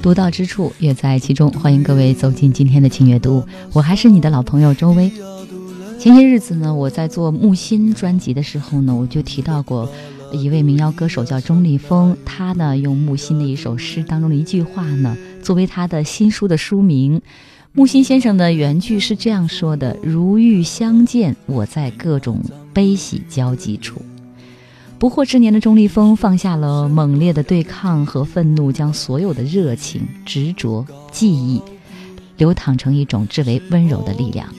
独到之处，乐在其中。欢迎各位走进今天的轻阅读，我还是你的老朋友周薇。前些日子呢，我在做木心专辑的时候呢，我就提到过一位民谣歌手叫钟立风，他呢用木心的一首诗当中的一句话呢，作为他的新书的书名。木心先生的原句是这样说的：“如遇相见，我在各种悲喜交集处。”不惑之年的钟立风放下了猛烈的对抗和愤怒，将所有的热情、执着、记忆流淌成一种至为温柔的力量。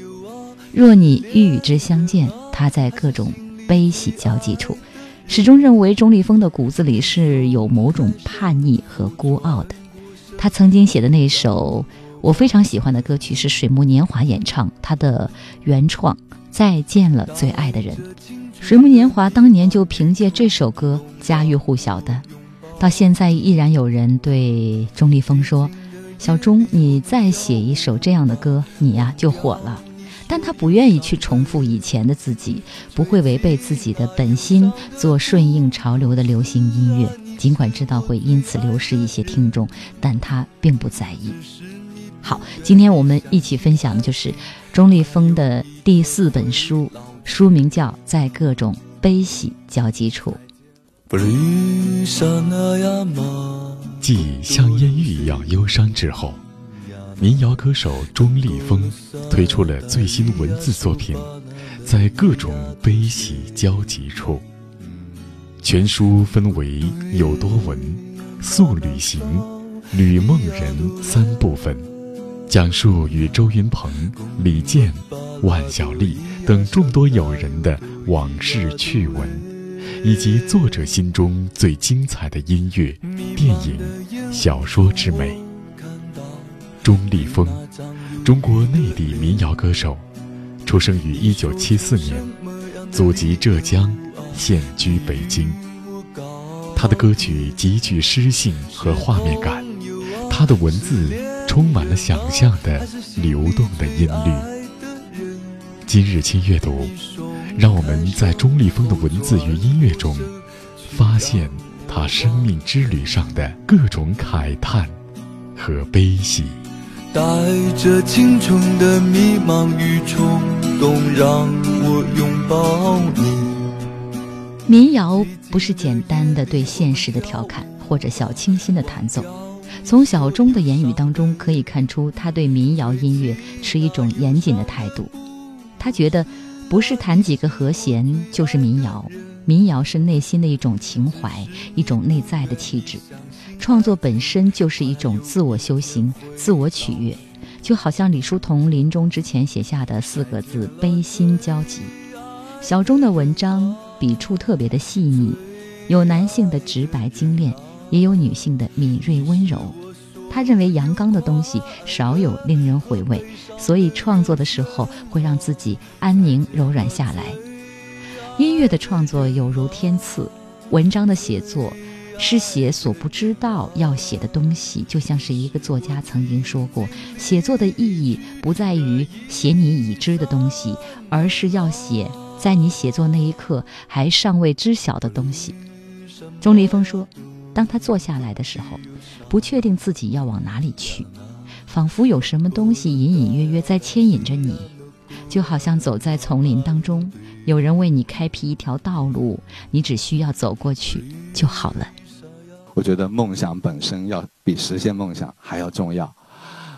若你欲与之相见，他在各种悲喜交集处，始终认为钟立风的骨子里是有某种叛逆和孤傲的。他曾经写的那首我非常喜欢的歌曲是水木年华演唱，他的原创《再见了最爱的人》。水木年华当年就凭借这首歌家喻户晓的，到现在依然有人对钟立风说：“小钟，你再写一首这样的歌，你呀就火了。”但他不愿意去重复以前的自己，不会违背自己的本心，做顺应潮流的流行音乐。尽管知道会因此流失一些听众，但他并不在意。好，今天我们一起分享的就是钟立风的第四本书。书名叫《在各种悲喜交集处》。继像烟雨一样忧伤之后，民谣歌手钟立风推出了最新文字作品《在各种悲喜交集处》。全书分为有多文、素旅行、旅梦人三部分，讲述与周云鹏、李健、万晓利等众多友人的往事趣闻，以及作者心中最精彩的音乐、电影、小说之美。钟立风，中国内地民谣歌手，出生于一九七四年，祖籍浙江，现居北京。他的歌曲极具诗性和画面感，他的文字充满了想象的流动的音律。今日轻阅读，让我们在钟立风的文字与音乐中，发现他生命之旅上的各种慨叹和悲喜。带着青春的迷茫与冲动，让我拥抱你。民谣不是简单的对现实的调侃，或者小清新的弹奏。从小钟的言语当中可以看出，他对民谣音乐持一种严谨的态度。他觉得，不是弹几个和弦就是民谣，民谣是内心的一种情怀，一种内在的气质。创作本身就是一种自我修行、自我取悦，就好像李叔同临终之前写下的四个字“悲心交集”。小钟的文章笔触特别的细腻，有男性的直白精炼，也有女性的敏锐温柔。他认为阳刚的东西少有令人回味，所以创作的时候会让自己安宁柔软下来。音乐的创作有如天赐，文章的写作是写所不知道要写的东西。就像是一个作家曾经说过，写作的意义不在于写你已知的东西，而是要写在你写作那一刻还尚未知晓的东西。钟立风说。当他坐下来的时候，不确定自己要往哪里去，仿佛有什么东西隐隐约约在牵引着你，就好像走在丛林当中，有人为你开辟一条道路，你只需要走过去就好了。我觉得梦想本身要比实现梦想还要重要，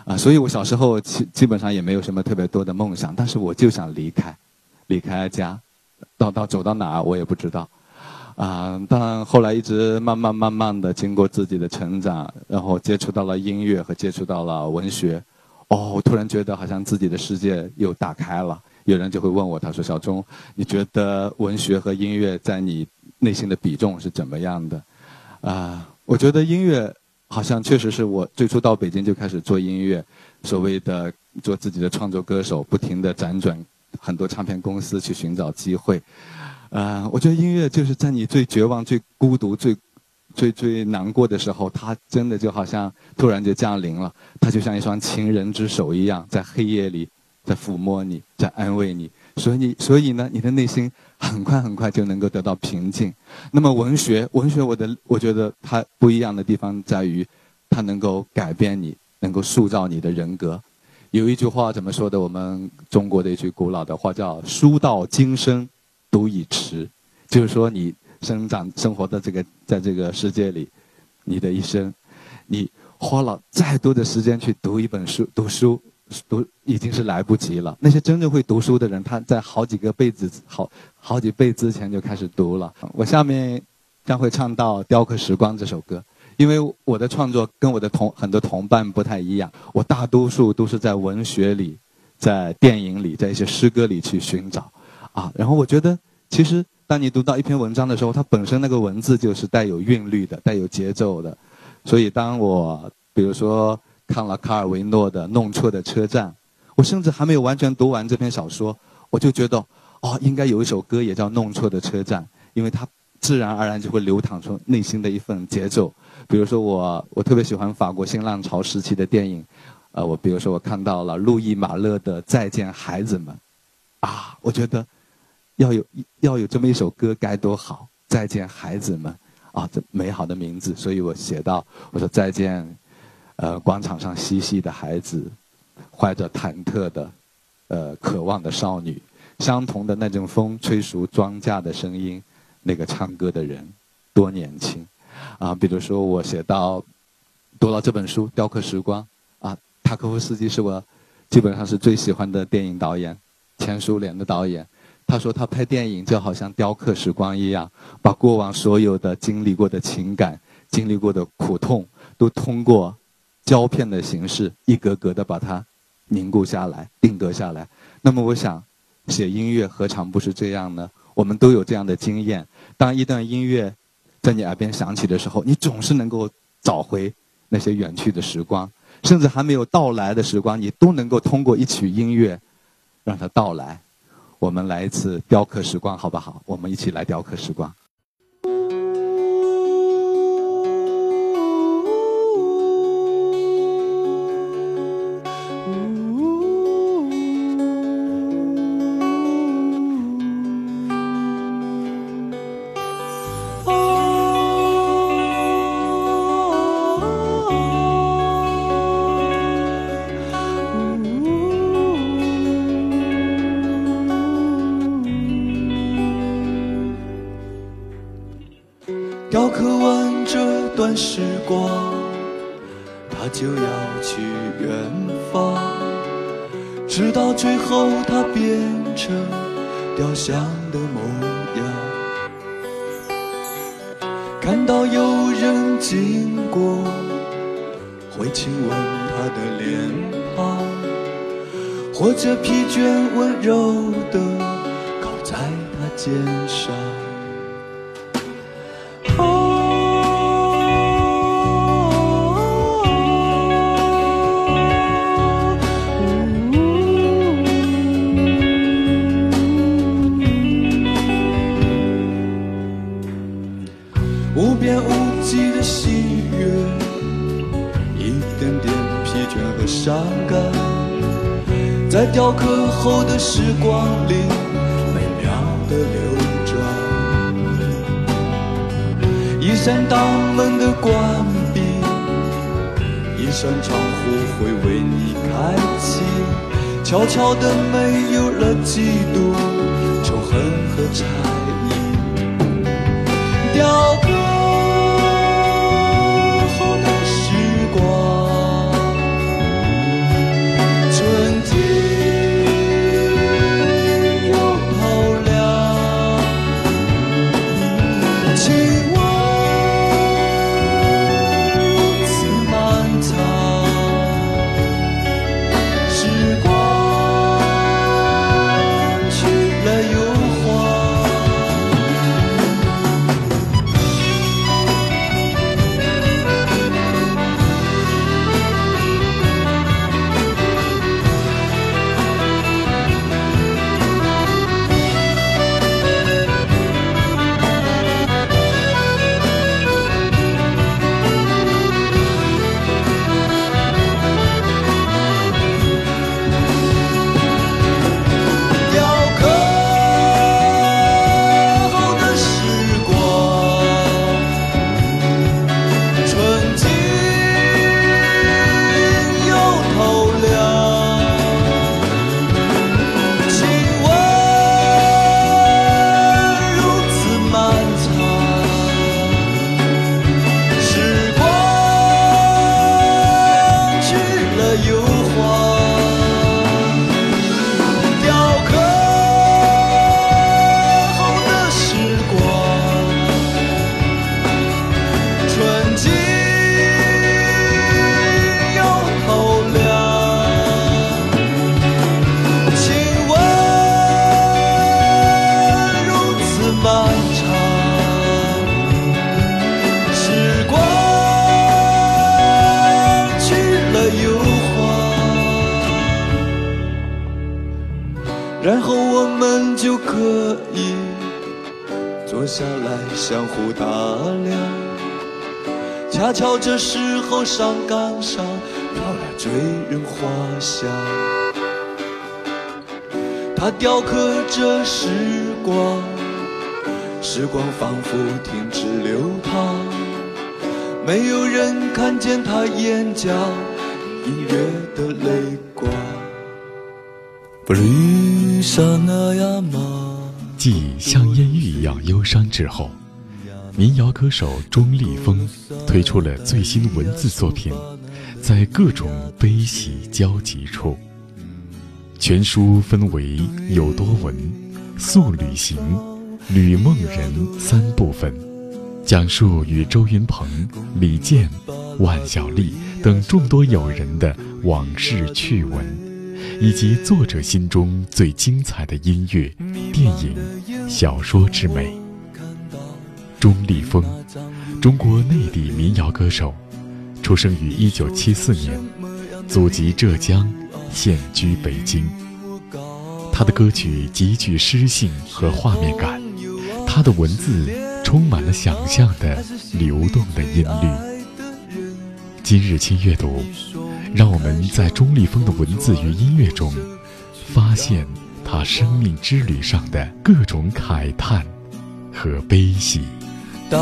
啊，所以我小时候基基本上也没有什么特别多的梦想，但是我就想离开，离开家，到到走到哪儿我也不知道。啊，但后来一直慢慢慢慢的经过自己的成长，然后接触到了音乐和接触到了文学，哦，突然觉得好像自己的世界又打开了，有人就会问我，他说：“小钟，你觉得文学和音乐在你内心的比重是怎么样的？”啊，我觉得音乐好像确实是我最初到北京就开始做音乐，所谓的做自己的创作歌手，不停的辗转很多唱片公司去寻找机会。呃，我觉得音乐就是在你最绝望、最孤独、最最最难过的时候，它真的就好像突然就降临了，它就像一双情人之手一样，在黑夜里。在抚摸你，在安慰你，所以，所以呢，你的内心很快很快就能够得到平静。那么，文学，文学，我的，我觉得它不一样的地方在于，它能够改变你，能够塑造你的人格。有一句话怎么说的？我们中国的一句古老的话叫“书到今生，读已迟”，就是说，你生长生活的这个在这个世界里，你的一生，你花了再多的时间去读一本书，读书。读已经是来不及了。那些真正会读书的人，他在好几个辈子、好好几辈之前就开始读了。我下面将会唱到《雕刻时光》这首歌，因为我的创作跟我的同很多同伴不太一样。我大多数都是在文学里、在电影里、在一些诗歌里去寻找啊。然后我觉得，其实当你读到一篇文章的时候，它本身那个文字就是带有韵律的、带有节奏的。所以当我比如说。看了卡尔维诺的《弄错的车站》，我甚至还没有完全读完这篇小说，我就觉得，哦，应该有一首歌也叫《弄错的车站》，因为它自然而然就会流淌出内心的一份节奏。比如说，我我特别喜欢法国新浪潮时期的电影，呃，我比如说我看到了路易马勒的《再见孩子们》，啊，我觉得要有要有这么一首歌该多好，《再见孩子们》啊，这美好的名字，所以我写到，我说再见。呃，广场上嬉戏的孩子，怀着忐忑的、呃渴望的少女，相同的那阵风吹熟庄稼的声音，那个唱歌的人，多年轻，啊，比如说我写到，读了这本书《雕刻时光》，啊，塔科夫斯基是我基本上是最喜欢的电影导演，前苏联的导演，他说他拍电影就好像雕刻时光一样，把过往所有的经历过的情感、经历过的苦痛，都通过。胶片的形式，一格格的把它凝固下来、定格下来。那么，我想，写音乐何尝不是这样呢？我们都有这样的经验：当一段音乐在你耳边响起的时候，你总是能够找回那些远去的时光，甚至还没有到来的时光，你都能够通过一曲音乐让它到来。我们来一次雕刻时光，好不好？我们一起来雕刻时光。渴望这段时光，他就要去远方，直到最后他变成雕像的模样，看到有人经过，会亲吻他的脸庞，或者疲倦温柔的靠在他肩上。后的时光里，美妙的流转。一扇大门的关闭，一扇窗户会为你开启。悄悄的没有了嫉妒、仇恨和差。上岗上飘来醉人花香，它雕刻着时光，时光仿佛停止流淌，没有人看见它眼角隐约的泪光。继像烟雨一样忧伤之后，民谣歌手钟立风推出了最新文字作品《在各种悲喜交集处》。全书分为《有多文、素旅行》《旅梦人》三部分，讲述与周云鹏、李健、万晓利等众多友人的往事趣闻。以及作者心中最精彩的音乐、电影、小说之美。钟立风，中国内地民谣歌手，出生于一九七四年，祖籍浙江，现居北京。他的歌曲极具诗性和画面感，他的文字充满了想象的流动的音律。今日轻阅读。让我们在钟立风的文字与音乐中，发现他生命之旅上的各种慨叹和悲喜。带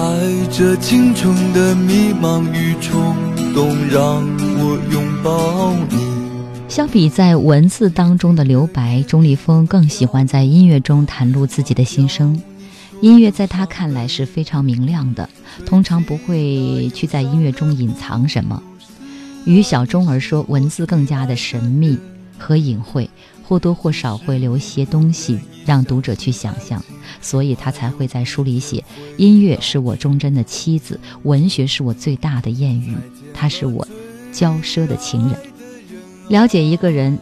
着青春的迷茫与冲动，让我拥抱你。相比在文字当中的留白，钟立风更喜欢在音乐中袒露自己的心声。音乐在他看来是非常明亮的，通常不会去在音乐中隐藏什么。于小钟而说，文字更加的神秘和隐晦，或多或少会留些东西让读者去想象，所以他才会在书里写：音乐是我忠贞的妻子，文学是我最大的艳遇，他是我骄奢的情人。了解一个人，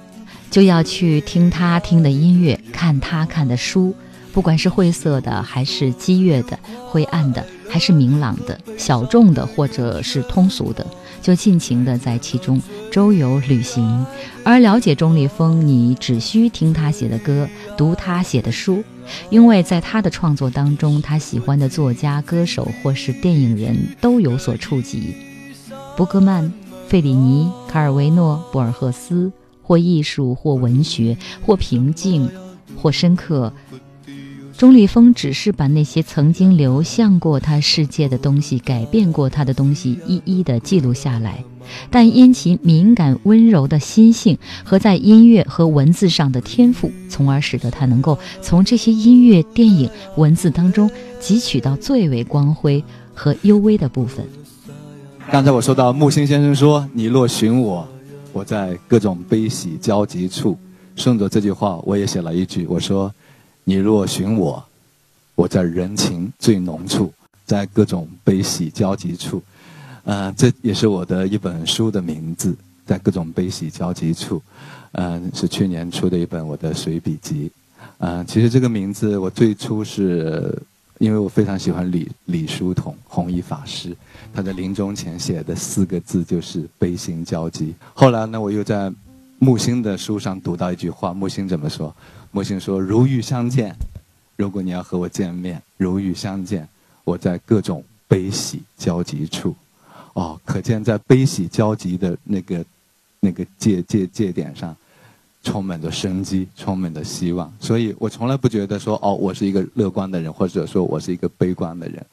就要去听他听的音乐，看他看的书，不管是晦涩的，还是激越的，灰暗的。还是明朗的、小众的，或者是通俗的，就尽情的在其中周游旅行。而了解钟立风，你只需听他写的歌，读他写的书，因为在他的创作当中，他喜欢的作家、歌手或是电影人都有所触及。伯格曼、费里尼、卡尔维诺、博尔赫斯，或艺术，或文学，或平静，或深刻。钟立风只是把那些曾经流向过他世界的东西、改变过他的东西一一的记录下来，但因其敏感温柔的心性和在音乐和文字上的天赋，从而使得他能够从这些音乐、电影、文字当中汲取到最为光辉和幽微的部分。刚才我说到木心先生说：“你若寻我，我在各种悲喜交集处。”顺着这句话，我也写了一句，我说。你若寻我，我在人情最浓处，在各种悲喜交集处，呃，这也是我的一本书的名字，在各种悲喜交集处，嗯，是去年出的一本我的随笔集，嗯，其实这个名字我最初是因为我非常喜欢李李叔同弘一法师，他在临终前写的四个字就是悲心交集。后来呢，我又在木心的书上读到一句话，木心怎么说？木星说：“如遇相见，如果你要和我见面，如遇相见，我在各种悲喜交集处。哦，可见在悲喜交集的那个那个界界界点上，充满着生机，充满着希望。所以我从来不觉得说，哦，我是一个乐观的人，或者说我是一个悲观的人。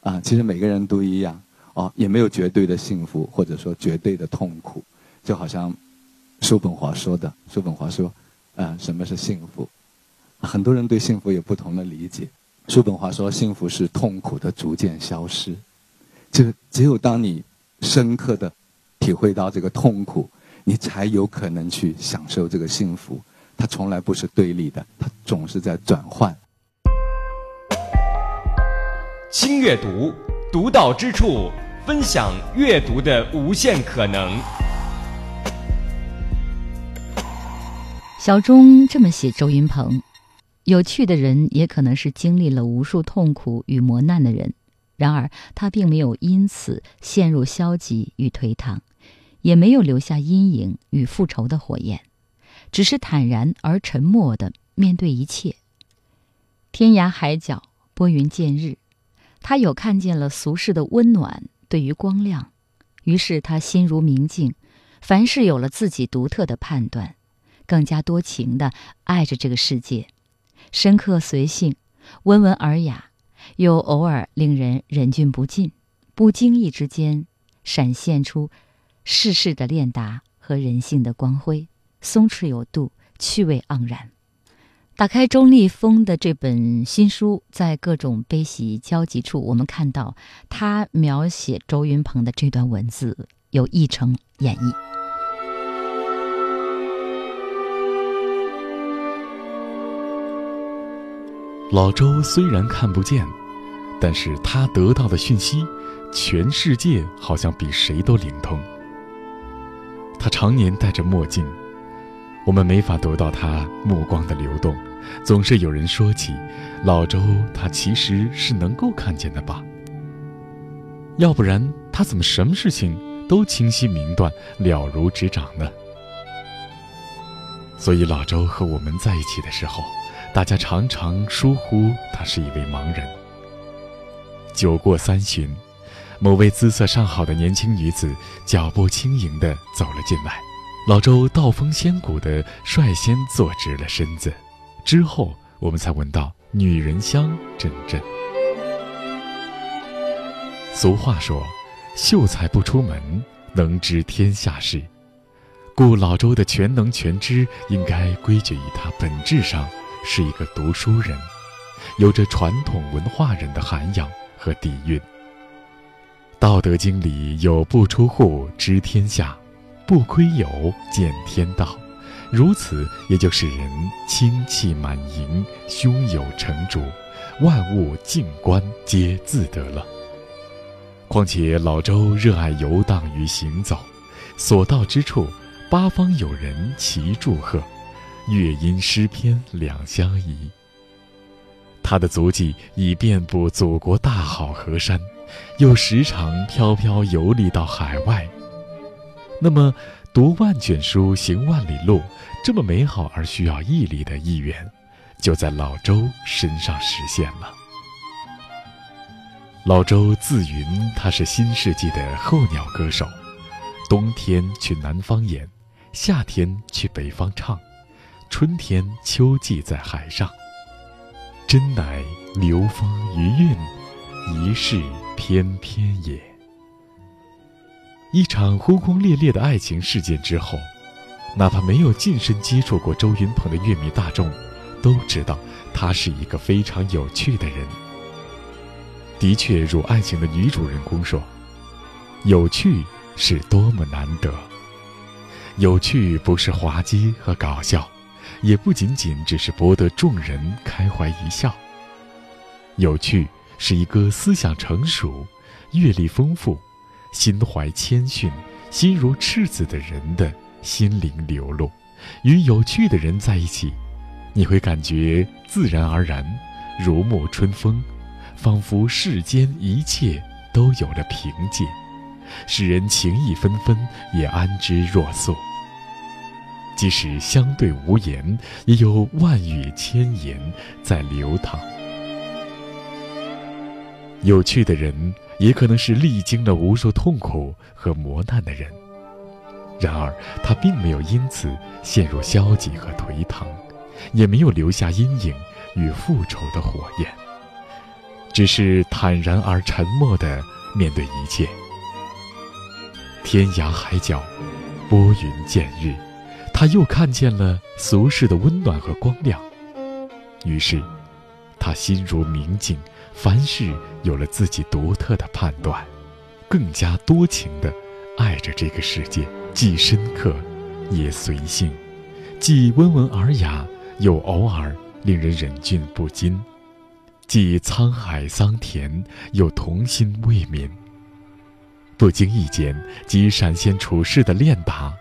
啊，其实每个人都一样。哦，也没有绝对的幸福，或者说绝对的痛苦。就好像叔本华说的，叔本华说。”啊，什么是幸福？很多人对幸福有不同的理解。叔本华说，幸福是痛苦的逐渐消失。就只有当你深刻的体会到这个痛苦，你才有可能去享受这个幸福。它从来不是对立的，它总是在转换。轻阅读，独到之处，分享阅读的无限可能。小钟这么写周云鹏：有趣的人也可能是经历了无数痛苦与磨难的人，然而他并没有因此陷入消极与颓唐，也没有留下阴影与复仇的火焰，只是坦然而沉默地面对一切。天涯海角，拨云见日，他有看见了俗世的温暖，对于光亮，于是他心如明镜，凡事有了自己独特的判断，更加多情的爱着这个世界，深刻随性，温文尔雅，又偶尔令人忍俊不禁，不经意之间闪现出世事的练达和人性的光辉，松弛有度，趣味盎然。打开钟立风的这本新书，在各种悲喜交集处，我们看到他描写周云鹏的这段文字有一成演绎。老周虽然看不见，但是他得到的讯息，全世界好像比谁都灵通。他常年戴着墨镜，我们没法读到他目光的流动。总是有人说起老周，他其实是能够看见的吧？要不然他怎么什么事情都清晰明断、了如指掌呢？所以老周和我们在一起的时候，大家常常疏忽他是一位盲人。酒过三巡，某位姿色尚好的年轻女子脚步轻盈地走了进来，老周道风仙骨地率先坐直了身子。之后，我们才闻到女人香阵阵。俗话说：“秀才不出门，能知天下事。”故老周的全能全知，应该归结于他本质上是一个读书人，有着传统文化人的涵养和底蕴。《道德经》里有“不出户知天下，不窥牖见天道”。如此，也就使人清气满盈，胸有成竹，万物静观皆自得了。况且老周热爱游荡与行走，所到之处，八方有人齐祝贺，乐音诗篇两相宜。他的足迹已遍布祖国大好河山，又时常飘飘游历到海外。那么，读万卷书，行万里路。这么美好而需要毅力的意愿，就在老周身上实现了。老周自云他是新世纪的候鸟歌手，冬天去南方演，夏天去北方唱，春天秋季在海上。真乃流风余韵，一世翩翩也。一场轰轰烈烈的爱情事件之后。哪怕没有近身接触过周云鹏的乐迷大众，都知道他是一个非常有趣的人。的确，如爱情的女主人公说：“有趣是多么难得。有趣不是滑稽和搞笑，也不仅仅只是博得众人开怀一笑。有趣是一个思想成熟、阅历丰富、心怀谦逊、心如赤子的人的。”心灵流露，与有趣的人在一起，你会感觉自然而然，如沐春风，仿佛世间一切都有了凭借，使人情意纷纷也安之若素。即使相对无言，也有万语千言在流淌。有趣的人，也可能是历经了无数痛苦和磨难的人。然而，他并没有因此陷入消极和颓唐，也没有留下阴影与复仇的火焰，只是坦然而沉默地面对一切。天涯海角，拨云见日，他又看见了俗世的温暖和光亮，于是，他心如明镜，凡事有了自己独特的判断，更加多情地爱着这个世界。既深刻，也随性；既温文尔雅，又偶尔令人忍俊不禁；既沧海桑田，又童心未泯。不经意间，即闪现处世的练达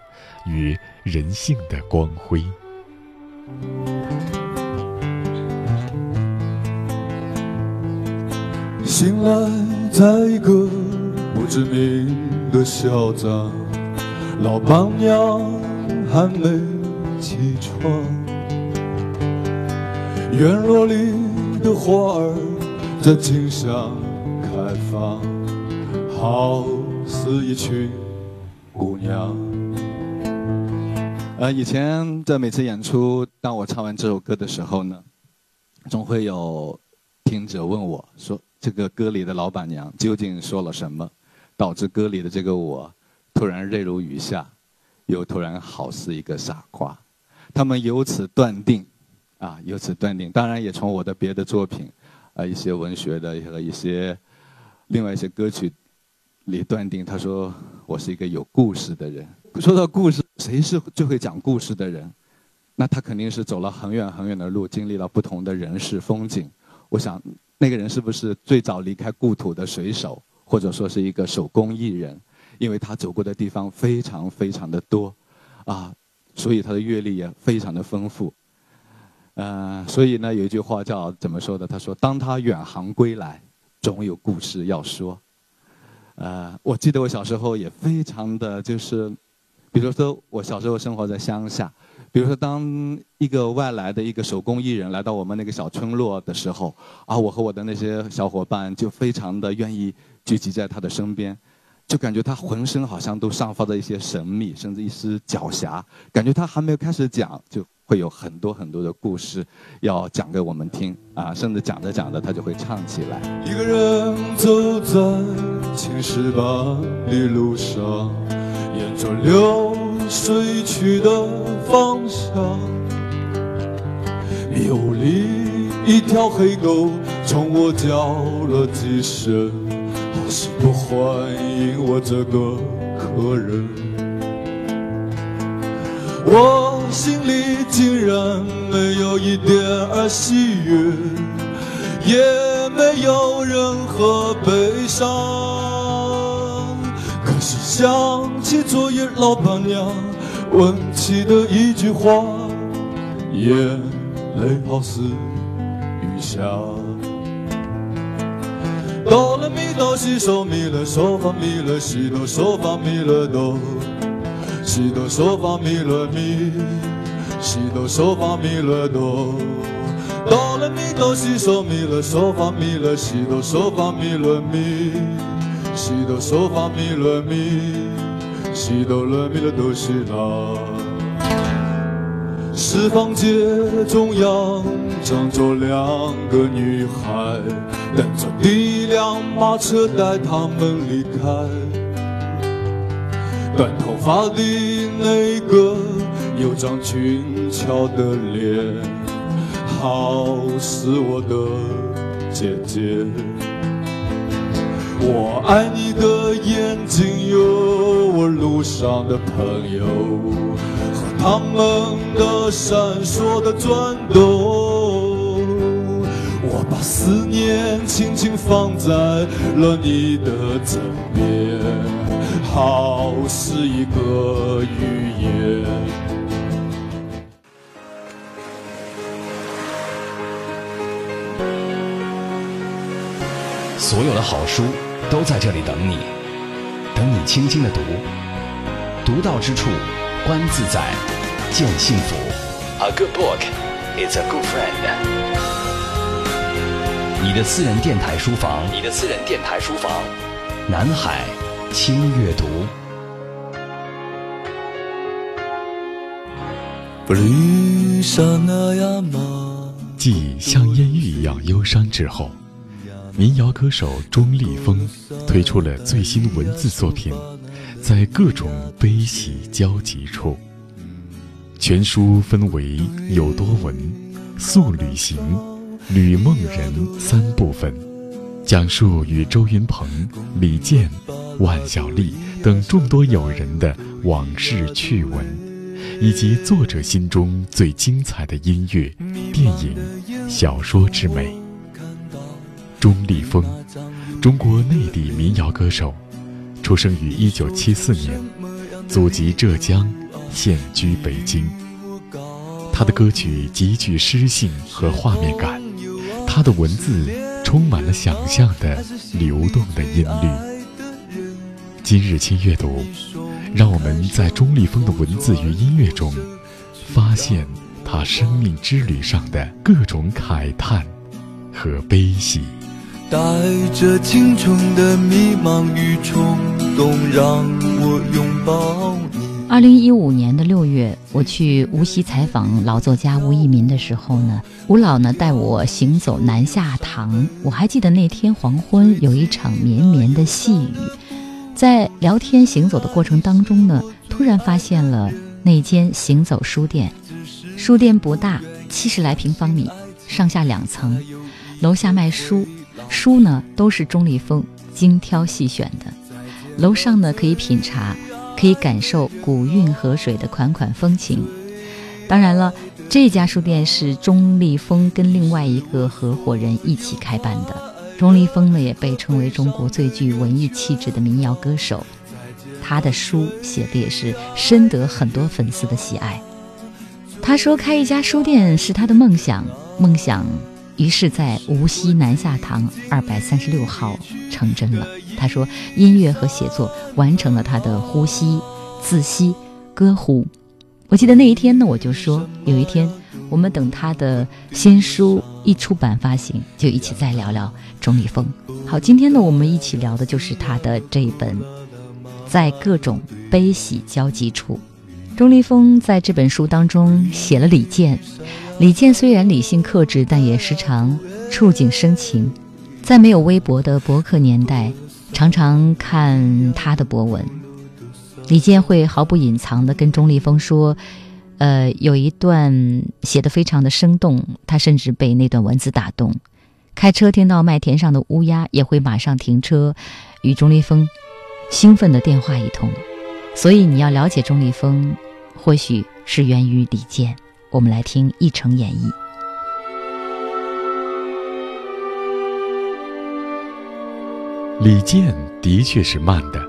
与人性的光辉。醒来，在一个不知名的小站。老板娘还没起床，院落里的花儿在景象开放，好似一群姑娘。呃，以前在每次演出，当我唱完这首歌的时候呢，总会有听者问我说：“这个歌里的老板娘究竟说了什么，导致歌里的这个我突然泪如雨下，又突然好似一个傻瓜？”他们由此断定，啊，由此断定，当然也从我的别的作品，啊，一些文学的和一些另外一些歌曲里断定，他说我是一个有故事的人。说到故事，谁是最会讲故事的人？那他肯定是走了很远很远的路，经历了不同的人事风景。我想，那个人是不是最早离开故土的水手，或者说是一个手工艺人？因为他走过的地方非常非常的多，啊，所以他的阅历也非常的丰富。呃，所以呢，有一句话叫怎么说的？他说：“当他远航归来，总有故事要说。”呃，我记得我小时候也非常的就是。比如说，我小时候生活在乡下。比如说，当一个外来的一个手工艺人来到我们那个小村落的时候，啊，我和我的那些小伙伴就非常的愿意聚集在他的身边，就感觉他浑身好像都散发着一些神秘，甚至一丝狡黠。感觉他还没有开始讲，就会有很多很多的故事要讲给我们听啊，甚至讲着讲着他就会唱起来。一个人走在青石板的路上。沿着流水去的方向，迷雾里一条黑狗冲我叫了几声，好似不欢迎我这个客人。我心里竟然没有一点儿喜悦，也没有任何悲伤。是想起昨夜老板娘问起的一句话，眼泪好似雨下。哆来咪哆西嗦咪来嗦发咪来西哆嗦发咪来哆，西哆嗦发咪来咪，西哆嗦发咪来哆。哆来咪哆西嗦咪来嗦发咪来西哆嗦发咪来咪。西哆嗦发咪来咪，西哆来咪来哆西啦。是房间中央站着两个女孩，等着第一辆马车带她们离开。短头发的那个有张俊俏的脸，好似我的姐姐。我爱你的眼睛，有我路上的朋友和他们的闪烁的转动。我把思念轻轻放在了你的枕边，好似一个寓言。所有的好书。都在这里等你，等你轻轻的读，读到之处，观自在，见幸福。A good book is a good friend。你的私人电台书房，你的私人电台书房，南海轻阅读。继像烟雨一样忧伤之后。民谣歌手钟立风推出了最新文字作品，在各种悲喜交集处。全书分为有多闻、速旅行、吕梦人三部分，讲述与周云鹏、李健、万晓利等众多友人的往事趣闻，以及作者心中最精彩的音乐、电影、小说之美。钟立风，中国内地民谣歌手，出生于一九七四年，祖籍浙江，现居北京。他的歌曲极具诗性和画面感，他的文字充满了想象的流动的音律。今日轻阅读，让我们在钟立风的文字与音乐中，发现他生命之旅上的各种慨叹和悲喜。带着青春的迷茫与冲动，让我拥抱你。二零一五年的六月，我去无锡采访老作家吴一民的时候呢，吴老呢带我行走南下堂。我还记得那天黄昏有一场绵绵的细雨，在聊天行走的过程当中呢，突然发现了那间行走书店。书店不大，七十来平方米，上下两层，楼下卖书。书呢都是钟立风精挑细选的，楼上呢可以品茶，可以感受古韵河水的款款风情。当然了，这家书店是钟立风跟另外一个合伙人一起开办的。钟立风呢也被称为中国最具文艺气质的民谣歌手，他的书写的也是深得很多粉丝的喜爱。他说开一家书店是他的梦想，梦想。于是，在无锡南下堂二百三十六号成真了。他说，音乐和写作完成了他的呼吸、自吸、歌呼。我记得那一天呢，我就说，有一天我们等他的新书一出版发行，就一起再聊聊钟立风。好，今天呢，我们一起聊的就是他的这一本《在各种悲喜交集处》。钟立风在这本书当中写了李健。李健虽然理性克制，但也时常触景生情。在没有微博的博客年代，常常看他的博文。李健会毫不隐藏地跟钟立风说：“呃，有一段写得非常的生动，他甚至被那段文字打动。开车听到麦田上的乌鸦，也会马上停车，与钟立风兴奋的电话一通。所以你要了解钟立风，或许是源于李健。”我们来听一成演绎。李健的确是慢的，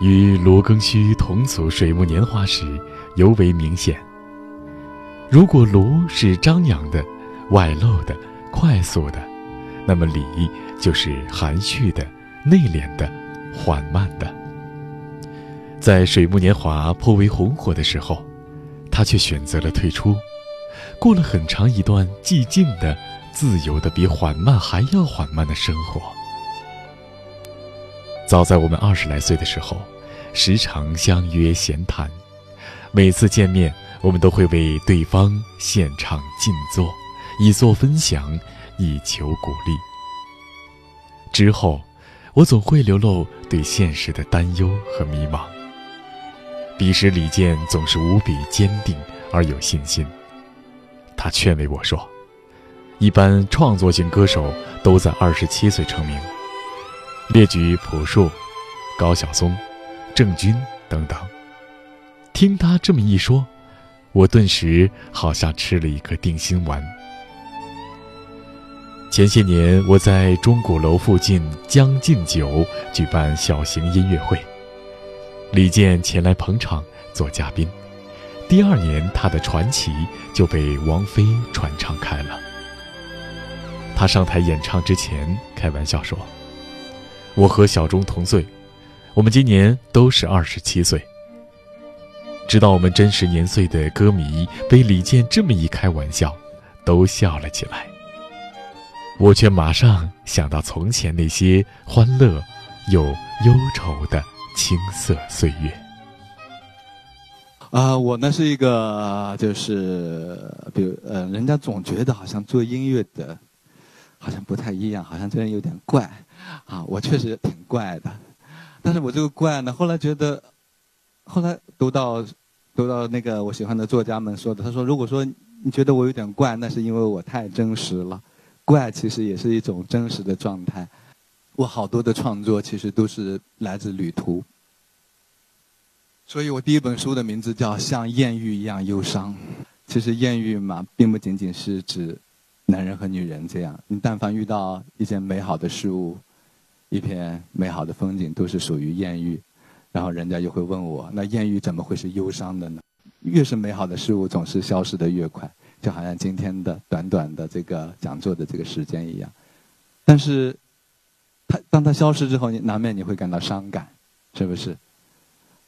与罗庚戌同组《水木年华》时尤为明显。如果罗是张扬的、外露的、快速的，那么李就是含蓄的、内敛的、缓慢的。在《水木年华》颇为红火的时候。他却选择了退出，过了很长一段寂静的、自由的、比缓慢还要缓慢的生活。早在我们二十来岁的时候，时常相约闲谈，每次见面，我们都会为对方献唱静坐，以作分享，以求鼓励。之后，我总会流露对现实的担忧和迷茫。彼时，李健总是无比坚定而有信心。他劝慰我说：“一般创作型歌手都在二十七岁成名，列举朴树、高晓松、郑钧等等。”听他这么一说，我顿时好像吃了一颗定心丸。前些年，我在钟鼓楼附近将进酒举办小型音乐会。李健前来捧场做嘉宾，第二年他的传奇就被王菲传唱开了。他上台演唱之前开玩笑说：“我和小钟同岁，我们今年都是二十七岁。”知道我们真实年岁的歌迷被李健这么一开玩笑，都笑了起来。我却马上想到从前那些欢乐又忧愁的。青涩岁月。啊，我呢是一个，就是比如呃，人家总觉得好像做音乐的，好像不太一样，好像这人有点怪。啊，我确实挺怪的，但是我这个怪呢，后来觉得，后来读到读到那个我喜欢的作家们说的，他说，如果说你觉得我有点怪，那是因为我太真实了。怪其实也是一种真实的状态。我好多的创作其实都是来自旅途，所以我第一本书的名字叫《像艳遇一样忧伤》。其实艳遇嘛，并不仅仅是指男人和女人这样。你但凡遇到一件美好的事物，一片美好的风景，都是属于艳遇。然后人家又会问我：那艳遇怎么会是忧伤的呢？越是美好的事物，总是消失的越快，就好像今天的短短的这个讲座的这个时间一样。但是。它当它消失之后，你难免你会感到伤感，是不是？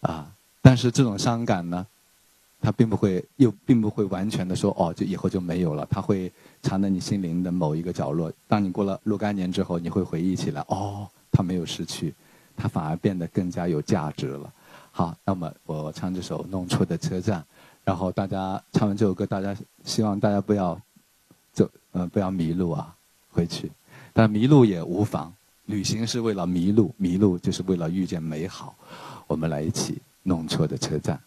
啊，但是这种伤感呢，它并不会又并不会完全的说哦，就以后就没有了，它会藏在你心灵的某一个角落。当你过了若干年之后，你会回忆起来，哦，它没有失去，它反而变得更加有价值了。好，那么我唱这首《弄错的车站》，然后大家唱完这首歌，大家希望大家不要走，呃，不要迷路啊，回去。但迷路也无妨，旅行是为了迷路，迷路就是为了遇见美好。我们来一起弄错的车站。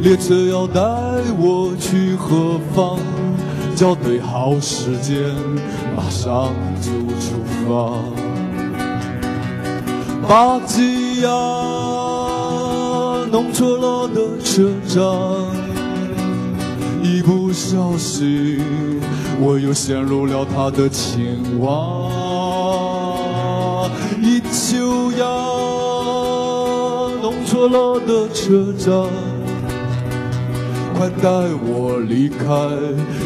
列车要带我去何方？校对好时间，马上就出发。巴吉亚。弄错了的车站，一不小心我又陷入了他的情网。一丘呀，弄错了的车站，快带我离开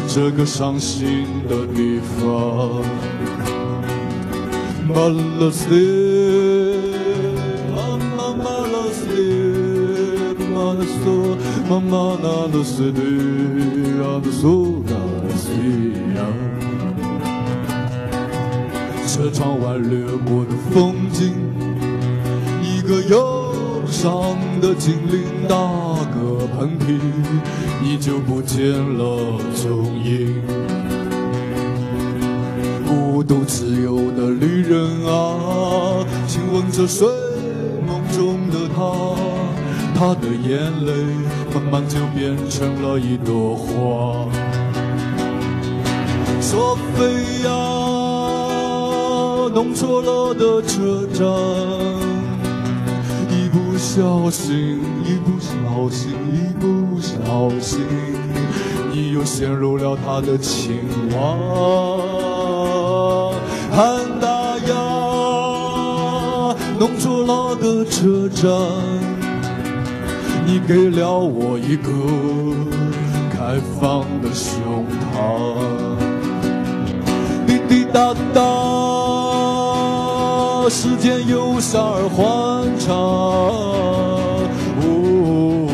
这个伤心的地方。马拉斯。妈妈那的是的呀的苏那西呀，车窗外掠过的风景，一个又上的精灵打个喷嚏，你就不见了踪影。孤独自由的旅人啊，亲吻着睡梦中的他。他的眼泪慢慢就变成了一朵花。索菲亚，弄错了的车站，小心，一不小心，一不小心，你又陷入了他的情网。汉达亚，弄错了的车站。你给了我一个开放的胸膛，滴滴答答，时间忧伤而欢畅。哦，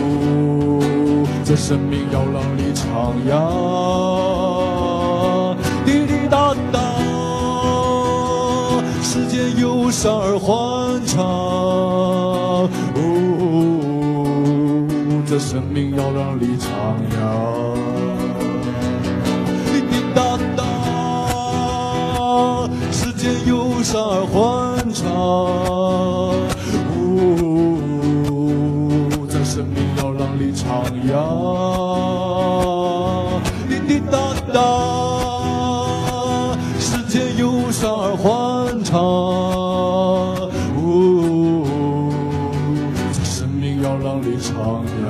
这生命要让你徜徉。滴滴答答，时间忧伤而欢畅。这生命要让你徜徉，滴滴答答，时间忧伤而欢场呜呜在生命摇浪里徜徉滴滴答答世界忧伤而欢畅呜呜在生命摇浪里徜徉。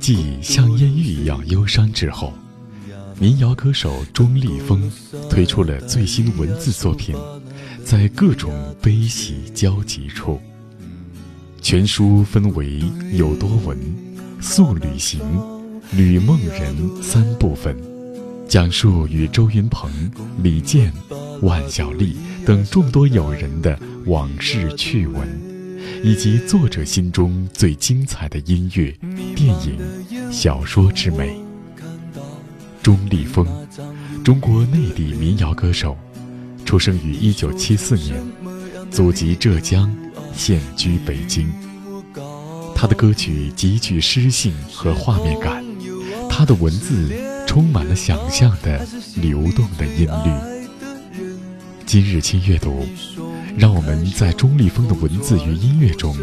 继像烟雨一样忧伤之后，民谣歌手钟立风推出了最新文字作品，在各种悲喜交集处。全书分为有多文、速旅行、旅梦人三部分，讲述与周云鹏、李健、万晓利等众多友人的往事趣闻，以及作者心中最精彩的音乐、电影、小说之美。钟立风，中国内地民谣歌手，出生于一九七四年，祖籍浙江，现居北京。他的歌曲极具诗性和画面感，他的文字充满了想象的流动的音律。今日轻阅读，让我们在钟立风的文字与音乐中，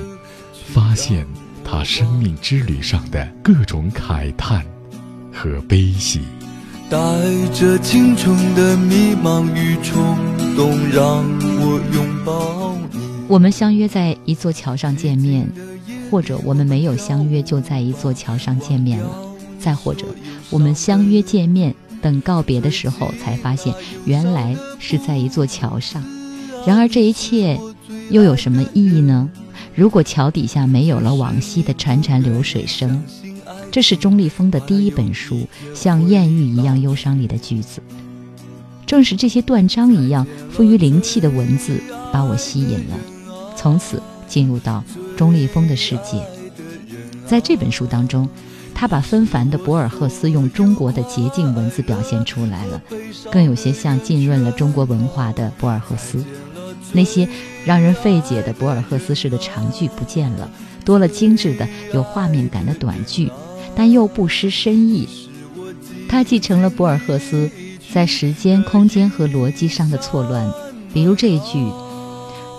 发现他生命之旅上的各种慨叹和悲喜。带着青春的迷茫与冲动，让我拥抱你。我们相约在一座桥上见面，或者我们没有相约就在一座桥上见面了，再或者我们相约见面，等告别的时候才发现原来是在一座桥上。然而这一切又有什么意义呢？如果桥底下没有了往昔的潺潺流水声。这是钟立风的第一本书，像艳遇一样忧伤里的句子。正是这些断章一样富于灵气的文字，把我吸引了，从此进入到钟立风的世界。在这本书当中，他把纷繁的博尔赫斯用中国的洁净文字表现出来了，更有些像浸润了中国文化的博尔赫斯。那些让人费解的博尔赫斯式的长句不见了，多了精致的有画面感的短句。但又不失深意，他继承了博尔赫斯在时间、空间和逻辑上的错乱。比如这一句：“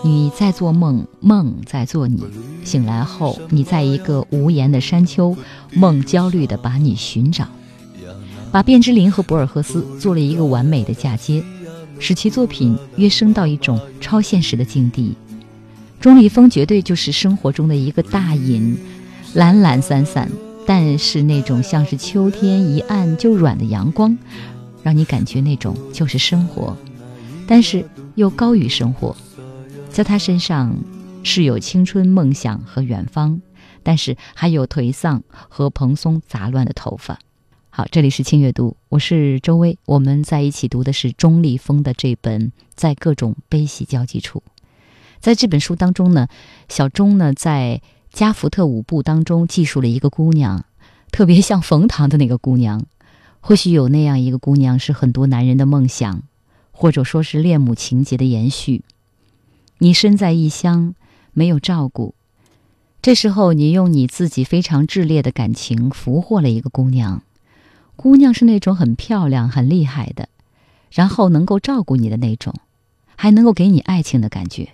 你在做梦，梦在做你。醒来后，你在一个无言的山丘，梦焦虑地把你寻找。”把卞之琳和博尔赫斯做了一个完美的嫁接，使其作品跃升到一种超现实的境地。钟立风绝对就是生活中的一个大隐，懒懒散散。但是那种像是秋天一暗就软的阳光，让你感觉那种就是生活，但是又高于生活。在他身上是有青春、梦想和远方，但是还有颓丧和蓬松杂乱的头发。好，这里是轻阅读，我是周薇，我们在一起读的是钟立风的这本《在各种悲喜交集处》。在这本书当中呢，小钟呢在。加福特舞步当中记述了一个姑娘，特别像冯唐的那个姑娘。或许有那样一个姑娘是很多男人的梦想，或者说是恋母情节的延续。你身在异乡，没有照顾，这时候你用你自己非常炽烈的感情俘获了一个姑娘。姑娘是那种很漂亮、很厉害的，然后能够照顾你的那种，还能够给你爱情的感觉。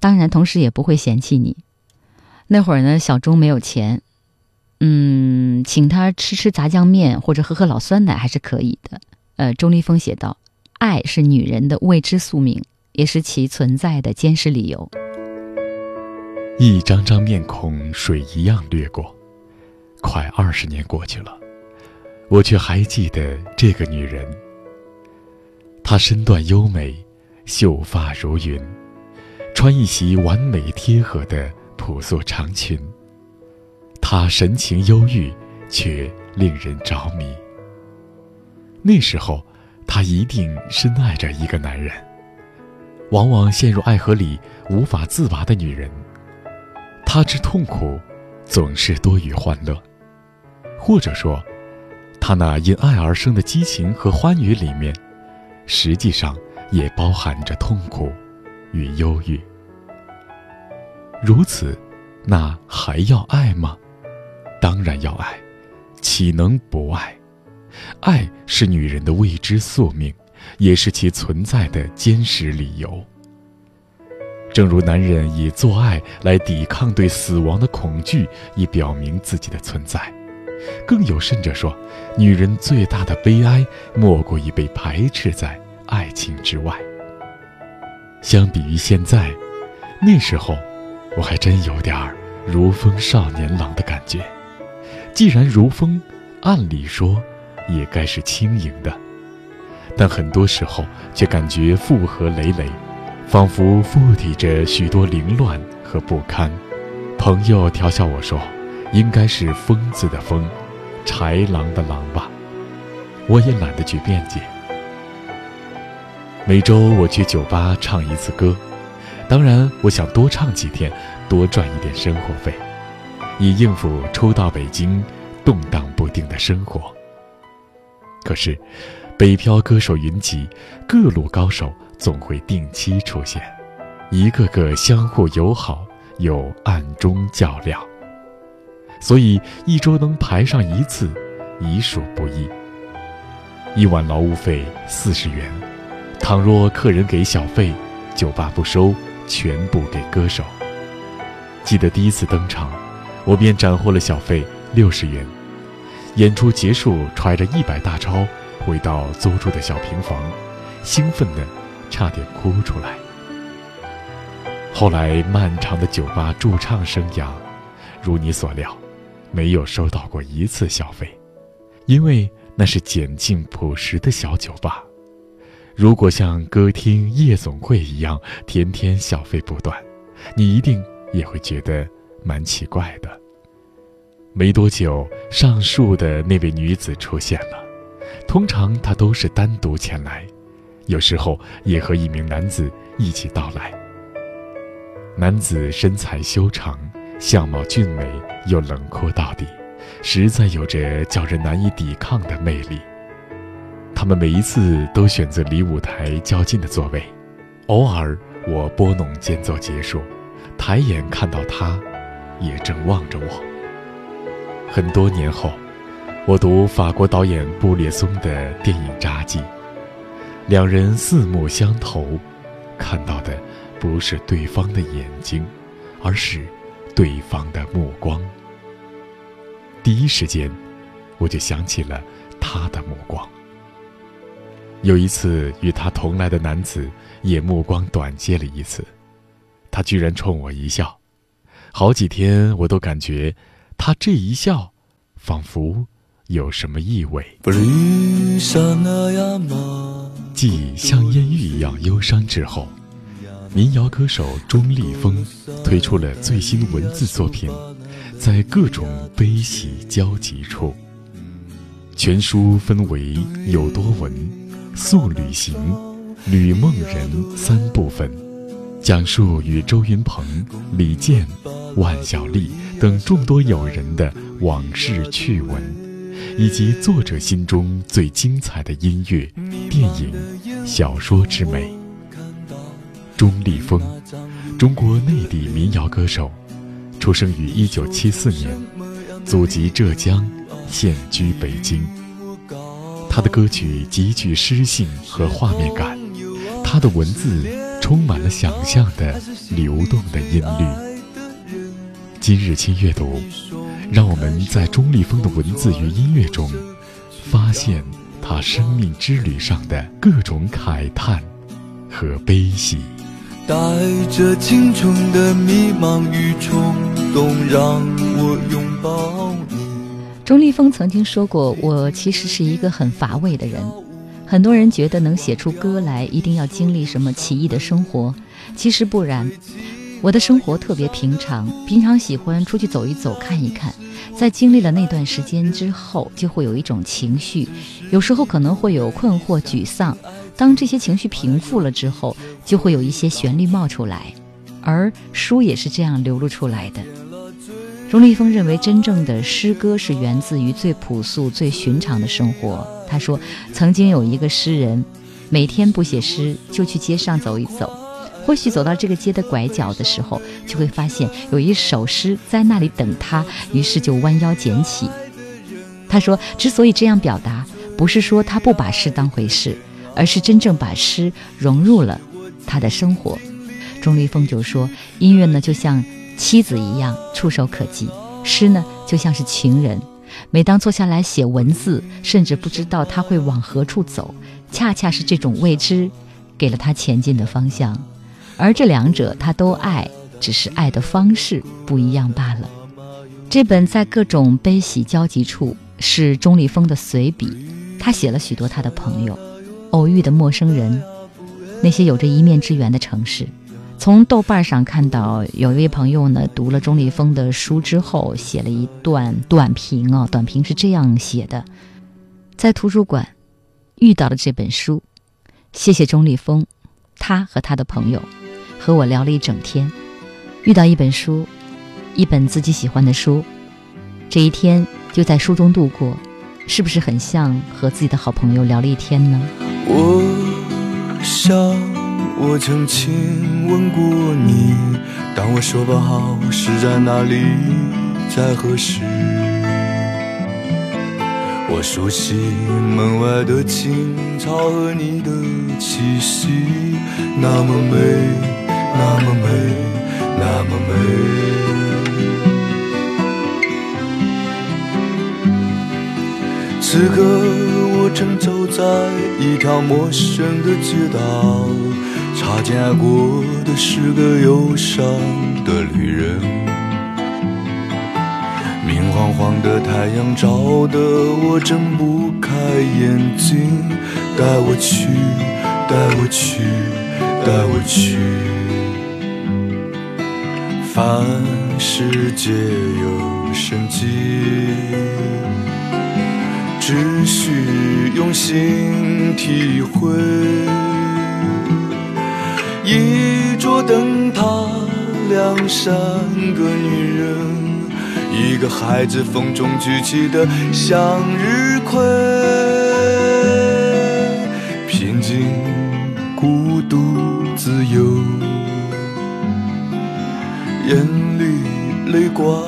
当然，同时也不会嫌弃你。那会儿呢，小钟没有钱，嗯，请他吃吃炸酱面或者喝喝老酸奶还是可以的。呃，钟立风写道：“爱是女人的未知宿命，也是其存在的坚实理由。”一张张面孔水一样掠过，快二十年过去了，我却还记得这个女人。她身段优美，秀发如云，穿一袭完美贴合的。朴素长裙，她神情忧郁，却令人着迷。那时候，她一定深爱着一个男人。往往陷入爱河里无法自拔的女人，她之痛苦，总是多于欢乐。或者说，她那因爱而生的激情和欢愉里面，实际上也包含着痛苦与忧郁。如此，那还要爱吗？当然要爱，岂能不爱？爱是女人的未知宿命，也是其存在的坚实理由。正如男人以做爱来抵抗对死亡的恐惧，以表明自己的存在；更有甚者说，女人最大的悲哀，莫过于被排斥在爱情之外。相比于现在，那时候。我还真有点儿如风少年郎的感觉。既然如风，按理说也该是轻盈的，但很多时候却感觉负荷累累，仿佛附体着许多凌乱和不堪。朋友调笑我说：“应该是疯子的疯，豺狼的狼吧。”我也懒得去辩解。每周我去酒吧唱一次歌。当然，我想多唱几天，多赚一点生活费，以应付初到北京动荡不定的生活。可是，北漂歌手云集，各路高手总会定期出现，一个个相互友好又暗中较量，所以一周能排上一次，已属不易。一晚劳务费四十元，倘若客人给小费，酒吧不收，全部给歌手。记得第一次登场，我便斩获了小费六十元。演出结束，揣着一百大钞回到租住的小平房，兴奋的差点哭出来。后来漫长的酒吧驻唱生涯，如你所料，没有收到过一次小费，因为。那是简净朴实的小酒吧，如果像歌厅、夜总会一样天天小费不断，你一定也会觉得蛮奇怪的。没多久，上述的那位女子出现了，通常她都是单独前来，有时候也和一名男子一起到来。男子身材修长，相貌俊美，又冷酷到底。实在有着叫人难以抵抗的魅力。他们每一次都选择离舞台较近的座位，偶尔我拨弄间奏结束，抬眼看到他，也正望着我。很多年后，我读法国导演布列松的电影《札记》，两人四目相投，看到的不是对方的眼睛，而是对方的目光。第一时间，我就想起了他的目光。有一次与他同来的男子也目光短接了一次，他居然冲我一笑，好几天我都感觉他这一笑，仿佛有什么意味。继像烟雨一样忧伤之后，民谣歌手钟立风推出了最新文字作品。在各种悲喜交集处，全书分为有多闻、素旅行、旅梦人三部分，讲述与周云鹏、李健、万晓利等众多友人的往事趣闻，以及作者心中最精彩的音乐、电影、小说之美。钟立风，中国内地民谣歌手。出生于一九七四年，祖籍浙江，现居北京。他的歌曲极具诗性和画面感，他的文字充满了想象的流动的音律。今日轻阅读，让我们在钟立风的文字与音乐中，发现他生命之旅上的各种慨叹和悲喜。带着青春的迷茫与冲动，让我拥抱。钟立风曾经说过：“我其实是一个很乏味的人。很多人觉得能写出歌来，一定要经历什么奇异的生活，其实不然。我的生活特别平常，平常喜欢出去走一走，看一看。在经历了那段时间之后，就会有一种情绪，有时候可能会有困惑、沮丧。”当这些情绪平复了之后，就会有一些旋律冒出来，而书也是这样流露出来的。钟立风认为，真正的诗歌是源自于最朴素、最寻常的生活。他说，曾经有一个诗人，每天不写诗，就去街上走一走。或许走到这个街的拐角的时候，就会发现有一首诗在那里等他，于是就弯腰捡起。他说，之所以这样表达，不是说他不把诗当回事。而是真正把诗融入了他的生活。钟立风就说：“音乐呢，就像妻子一样触手可及；诗呢，就像是情人。每当坐下来写文字，甚至不知道他会往何处走，恰恰是这种未知，给了他前进的方向。而这两者他都爱，只是爱的方式不一样罢了。”这本在各种悲喜交集处是钟立风的随笔，他写了许多他的朋友。偶遇的陌生人，那些有着一面之缘的城市。从豆瓣上看到，有一位朋友呢，读了钟立风的书之后，写了一段短评哦。短评是这样写的：在图书馆遇到了这本书，谢谢钟立风，他和他的朋友和我聊了一整天。遇到一本书，一本自己喜欢的书，这一天就在书中度过，是不是很像和自己的好朋友聊了一天呢？我想我曾亲吻过你，当我说不好是在哪里，在何时？我熟悉门外的青草和你的气息，那么美，那么美。那么美。此刻我正走在一条陌生的街道，擦肩而过的是个忧伤的旅人。明晃晃的太阳照得我睁不开眼睛，带我去，带我去，带我去。凡世皆有生机，只需用心体会。一桌灯塔，两三个女人，一个孩子风中举起的向日葵，平静、孤独、自由。眼里泪光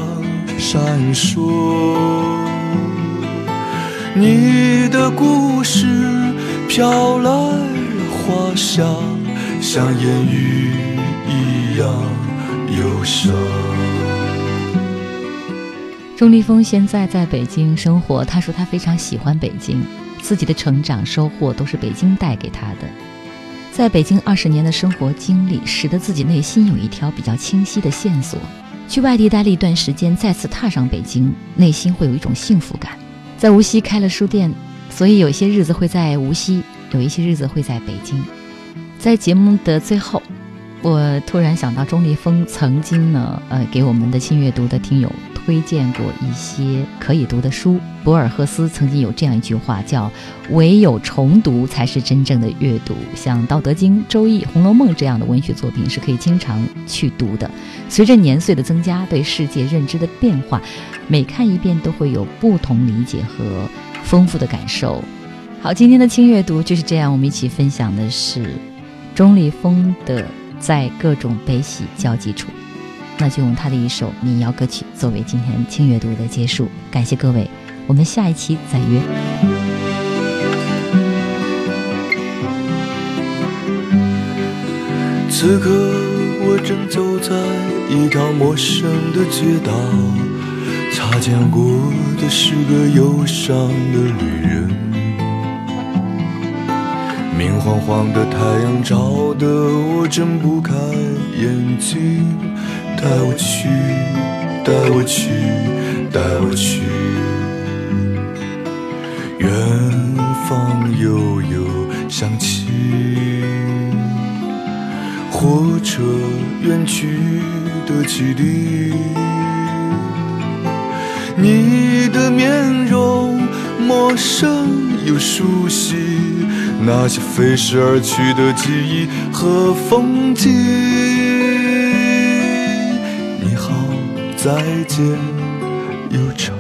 闪烁，你的故事飘来了花香，像烟雨一样忧伤。钟立风现在在北京生活，他说他非常喜欢北京，自己的成长收获都是北京带给他的。在北京二十年的生活经历，使得自己内心有一条比较清晰的线索。去外地待了一段时间，再次踏上北京，内心会有一种幸福感。在无锡开了书店，所以有些日子会在无锡，有一些日子会在北京。在节目的最后。我突然想到，钟立风曾经呢，呃，给我们的新阅读的听友推荐过一些可以读的书。博尔赫斯曾经有这样一句话，叫“唯有重读才是真正的阅读”。像《道德经》《周易》《红楼梦》这样的文学作品是可以经常去读的。随着年岁的增加，对世界认知的变化，每看一遍都会有不同理解和丰富的感受。好，今天的轻阅读就是这样，我们一起分享的是钟立风的。在各种悲喜交集处，那就用他的一首民谣歌曲作为今天轻阅读的结束。感谢各位，我们下一期再约。此刻我正走在一条陌生的街道，擦肩过的是个忧伤的旅人。明晃晃的太阳照得我睁不开眼睛，带我去，带我去，带我去。远方悠悠响起，火车远去的汽笛，你的面容陌生又熟悉。那些飞逝而去的记忆和风景，你好，再见，忧愁。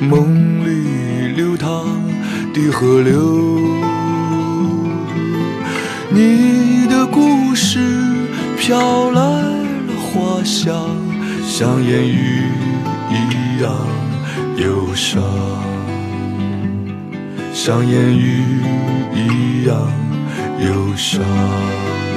梦里流淌的河流，你的故事飘来了花香，像烟雨一样忧伤。像烟雨一样忧伤。